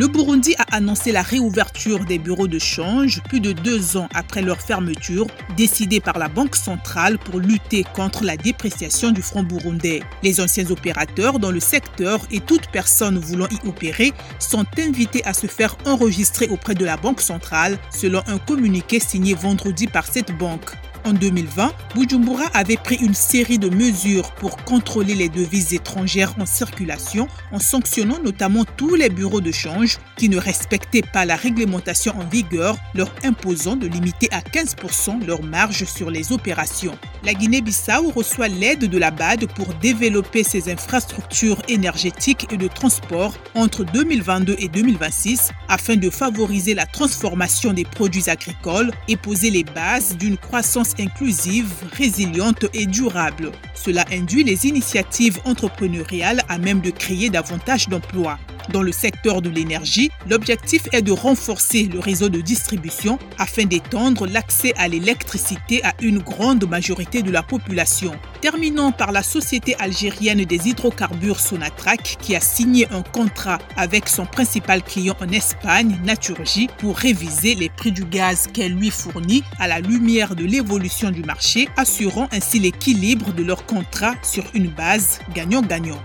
Le Burundi a annoncé la réouverture des bureaux de change plus de deux ans après leur fermeture, décidée par la Banque centrale pour lutter contre la dépréciation du franc burundais. Les anciens opérateurs dans le secteur et toute personne voulant y opérer sont invités à se faire enregistrer auprès de la Banque centrale, selon un communiqué signé vendredi par cette banque. En 2020, Bujumbura avait pris une série de mesures pour contrôler les devises étrangères en circulation en sanctionnant notamment tous les bureaux de change qui ne respectaient pas la réglementation en vigueur, leur imposant de limiter à 15% leur marge sur les opérations. La Guinée-Bissau reçoit l'aide de la BAD pour développer ses infrastructures énergétiques et de transport entre 2022 et 2026 afin de favoriser la transformation des produits agricoles et poser les bases d'une croissance inclusive, résiliente et durable. Cela induit les initiatives entrepreneuriales à même de créer davantage d'emplois. Dans le secteur de l'énergie, l'objectif est de renforcer le réseau de distribution afin d'étendre l'accès à l'électricité à une grande majorité de la population. Terminons par la société algérienne des hydrocarbures Sonatrach qui a signé un contrat avec son principal client en Espagne, Naturgy, pour réviser les prix du gaz qu'elle lui fournit à la lumière de l'évolution du marché, assurant ainsi l'équilibre de leur contrat sur une base gagnant-gagnant.